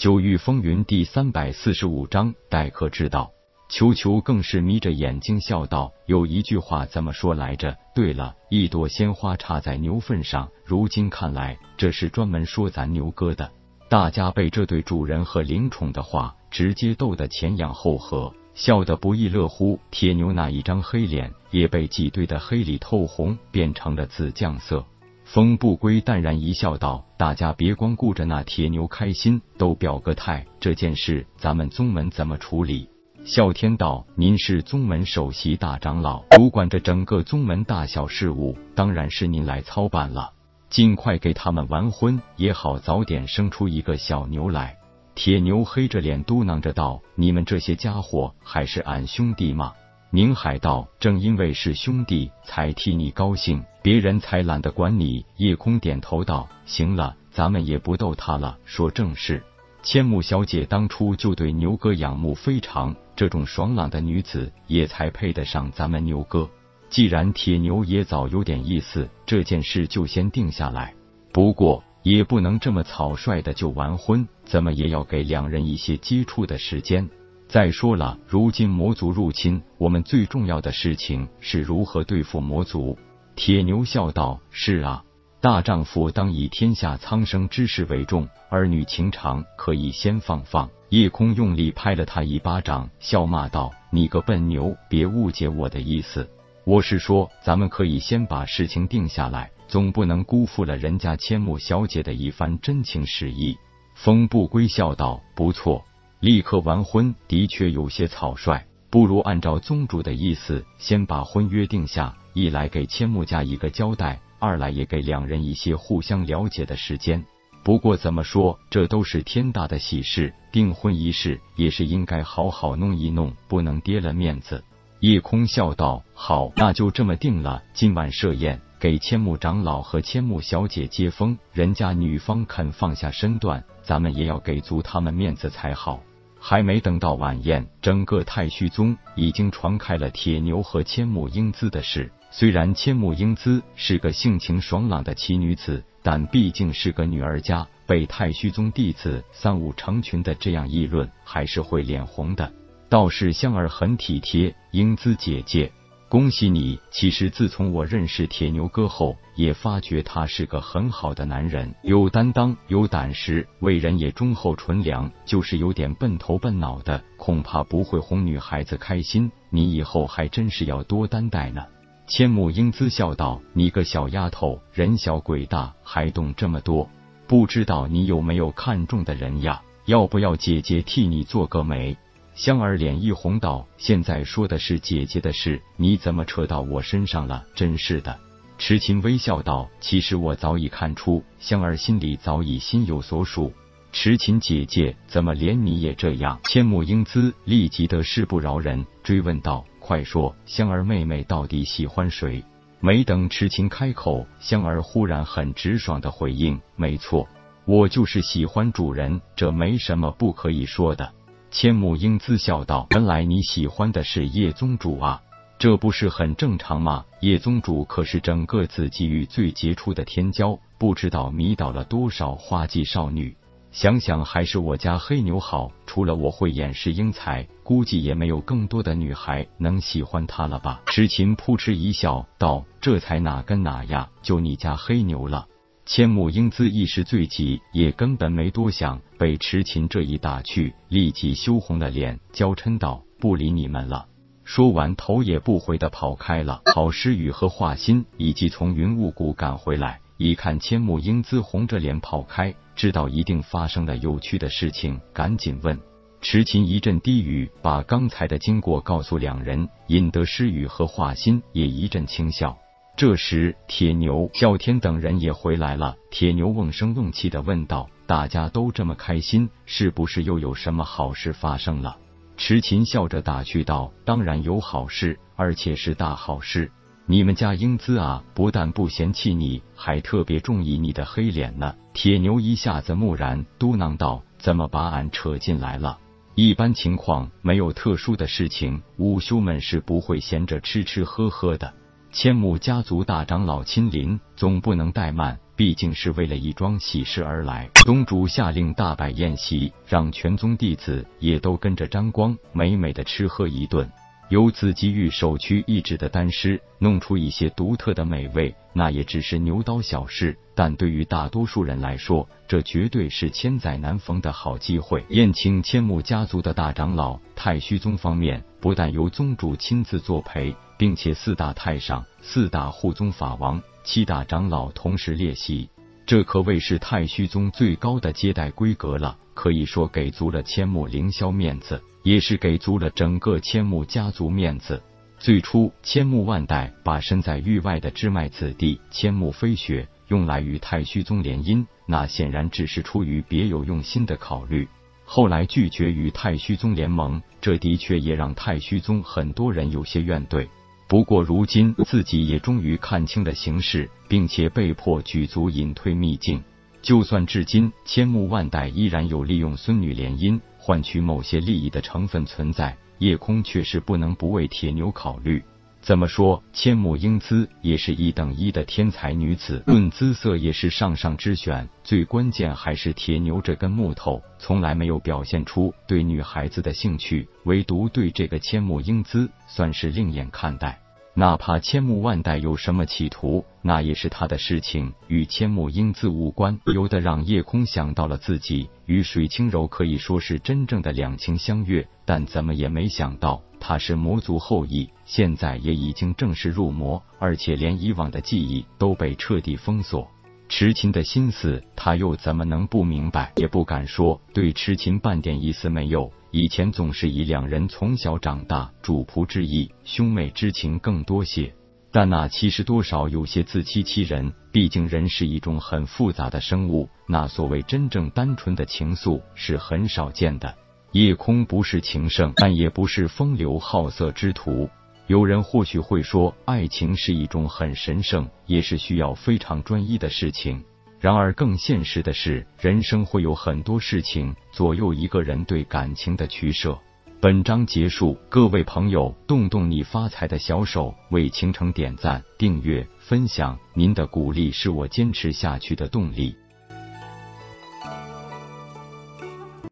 九域风云第三百四十五章待客之道。球球更是眯着眼睛笑道：“有一句话怎么说来着？对了，一朵鲜花插在牛粪上。如今看来，这是专门说咱牛哥的。”大家被这对主人和灵宠的话直接逗得前仰后合，笑得不亦乐乎。铁牛那一张黑脸也被挤兑的黑里透红，变成了紫酱色。风不归淡然一笑，道：“大家别光顾着那铁牛开心，都表个态。这件事咱们宗门怎么处理？”啸天道：“您是宗门首席大长老，主管着整个宗门大小事务，当然是您来操办了。尽快给他们完婚，也好早点生出一个小牛来。”铁牛黑着脸嘟囔着道：“你们这些家伙还是俺兄弟吗？”宁海道：“正因为是兄弟，才替你高兴，别人才懒得管你。”夜空点头道：“行了，咱们也不逗他了，说正事。千木小姐当初就对牛哥仰慕非常，这种爽朗的女子也才配得上咱们牛哥。既然铁牛也早有点意思，这件事就先定下来。不过也不能这么草率的就完婚，怎么也要给两人一些接触的时间。”再说了，如今魔族入侵，我们最重要的事情是如何对付魔族。铁牛笑道：“是啊，大丈夫当以天下苍生之事为重，儿女情长可以先放放。”夜空用力拍了他一巴掌，笑骂道：“你个笨牛，别误解我的意思，我是说，咱们可以先把事情定下来，总不能辜负了人家千木小姐的一番真情实意。”风不归笑道：“不错。”立刻完婚的确有些草率，不如按照宗主的意思，先把婚约定下。一来给千木家一个交代，二来也给两人一些互相了解的时间。不过怎么说，这都是天大的喜事，订婚仪式也是应该好好弄一弄，不能跌了面子。夜空笑道：“好，那就这么定了。今晚设宴，给千木长老和千木小姐接风。人家女方肯放下身段，咱们也要给足他们面子才好。”还没等到晚宴，整个太虚宗已经传开了铁牛和千木英姿的事。虽然千木英姿是个性情爽朗的奇女子，但毕竟是个女儿家，被太虚宗弟子三五成群的这样议论，还是会脸红的。倒是香儿很体贴，英姿姐姐。恭喜你！其实自从我认识铁牛哥后，也发觉他是个很好的男人，有担当，有胆识，为人也忠厚纯良。就是有点笨头笨脑的，恐怕不会哄女孩子开心。你以后还真是要多担待呢。千木英姿笑道：“你个小丫头，人小鬼大，还懂这么多？不知道你有没有看中的人呀？要不要姐姐替你做个媒？”香儿脸一红，道：“现在说的是姐姐的事，你怎么扯到我身上了？真是的。”池琴微笑道：“其实我早已看出，香儿心里早已心有所属。池琴姐姐，怎么连你也这样？”千木英姿立即得势不饶人，追问道：“快说，香儿妹妹到底喜欢谁？”没等池琴开口，香儿忽然很直爽的回应：“没错，我就是喜欢主人，这没什么不可以说的。”千木英姿笑道：“原来你喜欢的是叶宗主啊，这不是很正常吗？叶宗主可是整个紫极域最杰出的天骄，不知道迷倒了多少花季少女。想想还是我家黑牛好，除了我会掩饰英才，估计也没有更多的女孩能喜欢他了吧？”痴情扑哧一笑道：“这才哪跟哪呀？就你家黑牛了。”千木英姿一时醉急，也根本没多想，被痴情这一打趣，立即羞红了脸，娇嗔道：“不理你们了。”说完，头也不回的跑开了。郝诗雨和华心以及从云雾谷赶回来，一看千木英姿红着脸跑开，知道一定发生了有趣的事情，赶紧问。痴情一阵低语，把刚才的经过告诉两人，引得诗雨和华心也一阵轻笑。这时，铁牛、啸天等人也回来了。铁牛瓮声瓮气的问道：“大家都这么开心，是不是又有什么好事发生了？”痴琴笑着打趣道：“当然有好事，而且是大好事。你们家英姿啊，不但不嫌弃你，还特别中意你的黑脸呢。”铁牛一下子木然，嘟囔道：“怎么把俺扯进来了？一般情况，没有特殊的事情，午休们是不会闲着吃吃喝喝的。”千木家族大长老亲临，总不能怠慢，毕竟是为了一桩喜事而来。宗主下令大摆宴席，让全宗弟子也都跟着沾光，美美的吃喝一顿。由此机遇首屈一指的丹师弄出一些独特的美味，那也只是牛刀小事，但对于大多数人来说，这绝对是千载难逢的好机会。宴请千木家族的大长老，太虚宗方面不但由宗主亲自作陪，并且四大太上、四大护宗法王、七大长老同时列席，这可谓是太虚宗最高的接待规格了，可以说给足了千木凌霄面子。也是给足了整个千木家族面子。最初，千木万代把身在域外的支脉子弟千木飞雪用来与太虚宗联姻，那显然只是出于别有用心的考虑。后来拒绝与太虚宗联盟，这的确也让太虚宗很多人有些怨怼。不过，如今自己也终于看清了形势，并且被迫举足隐退秘境。就算至今，千慕万代依然有利用孙女联姻。换取某些利益的成分存在，叶空却是不能不为铁牛考虑。怎么说，千木英姿也是一等一的天才女子，论姿色也是上上之选。最关键还是铁牛这根木头从来没有表现出对女孩子的兴趣，唯独对这个千木英姿算是另眼看待。哪怕千木万代有什么企图，那也是他的事情，与千木英姿无关。由得让夜空想到了自己与水清柔可以说是真正的两情相悦，但怎么也没想到他是魔族后裔，现在也已经正式入魔，而且连以往的记忆都被彻底封锁。痴情的心思，他又怎么能不明白？也不敢说对痴情半点意思没有。以前总是以两人从小长大、主仆之意、兄妹之情更多些，但那其实多少有些自欺欺人。毕竟人是一种很复杂的生物，那所谓真正单纯的情愫是很少见的。夜空不是情圣，但也不是风流好色之徒。有人或许会说，爱情是一种很神圣，也是需要非常专一的事情。然而，更现实的是，人生会有很多事情左右一个人对感情的取舍。本章结束，各位朋友，动动你发财的小手，为倾城点赞、订阅、分享，您的鼓励是我坚持下去的动力。